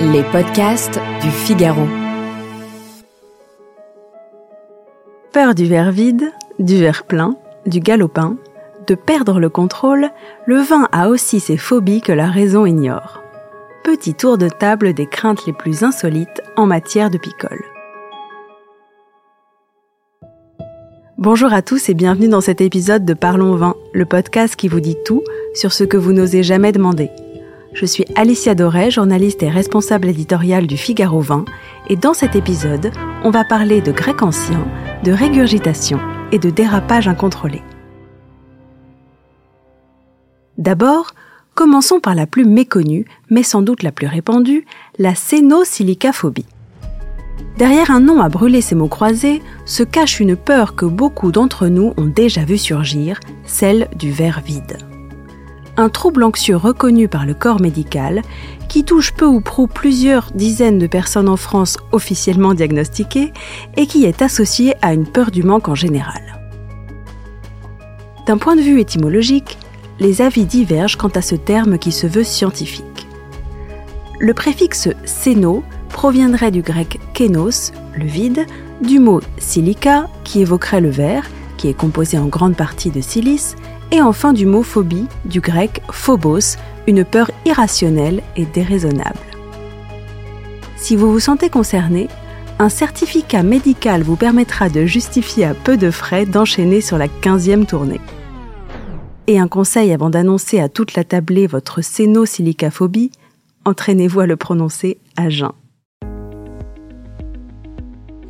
Les podcasts du Figaro. Peur du verre vide, du verre plein, du galopin, de perdre le contrôle, le vin a aussi ses phobies que la raison ignore. Petit tour de table des craintes les plus insolites en matière de picole. Bonjour à tous et bienvenue dans cet épisode de Parlons Vin, le podcast qui vous dit tout sur ce que vous n'osez jamais demander. Je suis Alicia Doré, journaliste et responsable éditoriale du Figaro 20, et dans cet épisode, on va parler de grec ancien, de régurgitation et de dérapage incontrôlé. D'abord, commençons par la plus méconnue, mais sans doute la plus répandue, la cénosilicaphobie. Derrière un nom à brûler ces mots croisés se cache une peur que beaucoup d'entre nous ont déjà vu surgir, celle du verre vide un trouble anxieux reconnu par le corps médical qui touche peu ou prou plusieurs dizaines de personnes en France officiellement diagnostiquées et qui est associé à une peur du manque en général. D'un point de vue étymologique, les avis divergent quant à ce terme qui se veut scientifique. Le préfixe séno proviendrait du grec kénos, le vide, du mot silica, qui évoquerait le verre, qui est composé en grande partie de silice, et enfin du mot phobie, du grec phobos, une peur irrationnelle et déraisonnable. Si vous vous sentez concerné, un certificat médical vous permettra de justifier à peu de frais d'enchaîner sur la 15e tournée. Et un conseil avant d'annoncer à toute la tablée votre sénosilicaphobie, entraînez-vous à le prononcer à jeun.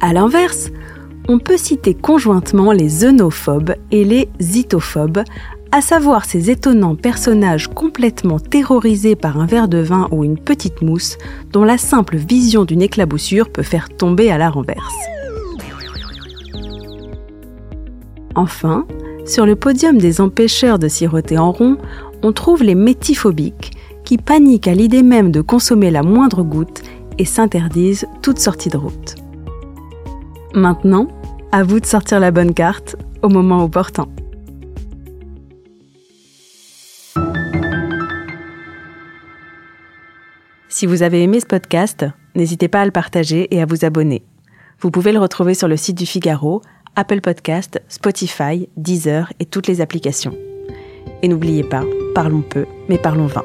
À l'inverse, on peut citer conjointement les xénophobes et les zytophobes, à savoir ces étonnants personnages complètement terrorisés par un verre de vin ou une petite mousse dont la simple vision d'une éclaboussure peut faire tomber à la renverse. Enfin, sur le podium des empêcheurs de siroter en rond, on trouve les métiphobiques, qui paniquent à l'idée même de consommer la moindre goutte et s'interdisent toute sortie de route. Maintenant, à vous de sortir la bonne carte au moment opportun. Si vous avez aimé ce podcast, n'hésitez pas à le partager et à vous abonner. Vous pouvez le retrouver sur le site du Figaro, Apple Podcast, Spotify, Deezer et toutes les applications. Et n'oubliez pas, parlons peu, mais parlons vin.